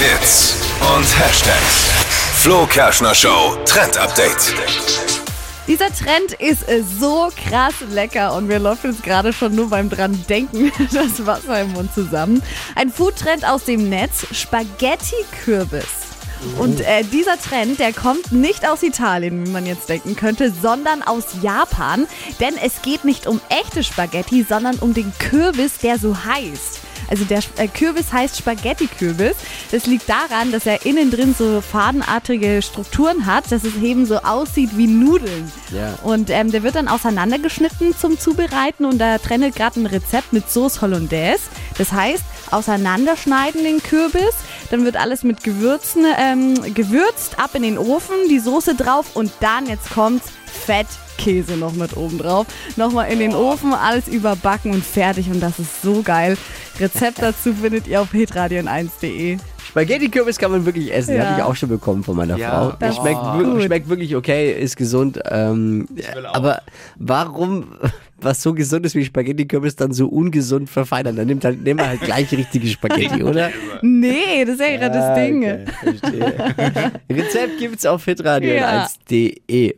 Hits und Hashtags. Flo Kerschner Show Trend Update. Dieser Trend ist äh, so krass lecker und wir laufen jetzt gerade schon nur beim dran denken das Wasser im Mund zusammen. Ein Foodtrend aus dem Netz, Spaghetti-Kürbis. Und äh, dieser Trend, der kommt nicht aus Italien, wie man jetzt denken könnte, sondern aus Japan. Denn es geht nicht um echte Spaghetti, sondern um den Kürbis, der so heißt. Also der äh, Kürbis heißt Spaghetti-Kürbis. Das liegt daran, dass er innen drin so fadenartige Strukturen hat, dass es eben so aussieht wie Nudeln. Ja. Und ähm, der wird dann auseinandergeschnitten zum Zubereiten und da trennt gerade ein Rezept mit Sauce Hollandaise. Das heißt, auseinanderschneiden den Kürbis, dann wird alles mit Gewürzen ähm, gewürzt, ab in den Ofen, die Soße drauf und dann, jetzt kommt's, Fettkäse noch mit oben drauf. Nochmal in den Ofen, alles überbacken und fertig und das ist so geil. Rezept dazu findet ihr auf hitradion1.de. Spaghetti-Kürbis kann man wirklich essen. Ja. Habe ich auch schon bekommen von meiner Ja. Frau. Das schmeckt, schmeckt wirklich okay, ist gesund. Ähm, aber warum was so gesund ist wie Spaghetti-Kürbis dann so ungesund verfeinern? Dann nimmt halt, nehmen wir halt gleich richtige Spaghetti, oder? Nee, das ist ja gerade das Ding. Okay. Rezept gibt's auf hitradio1.de.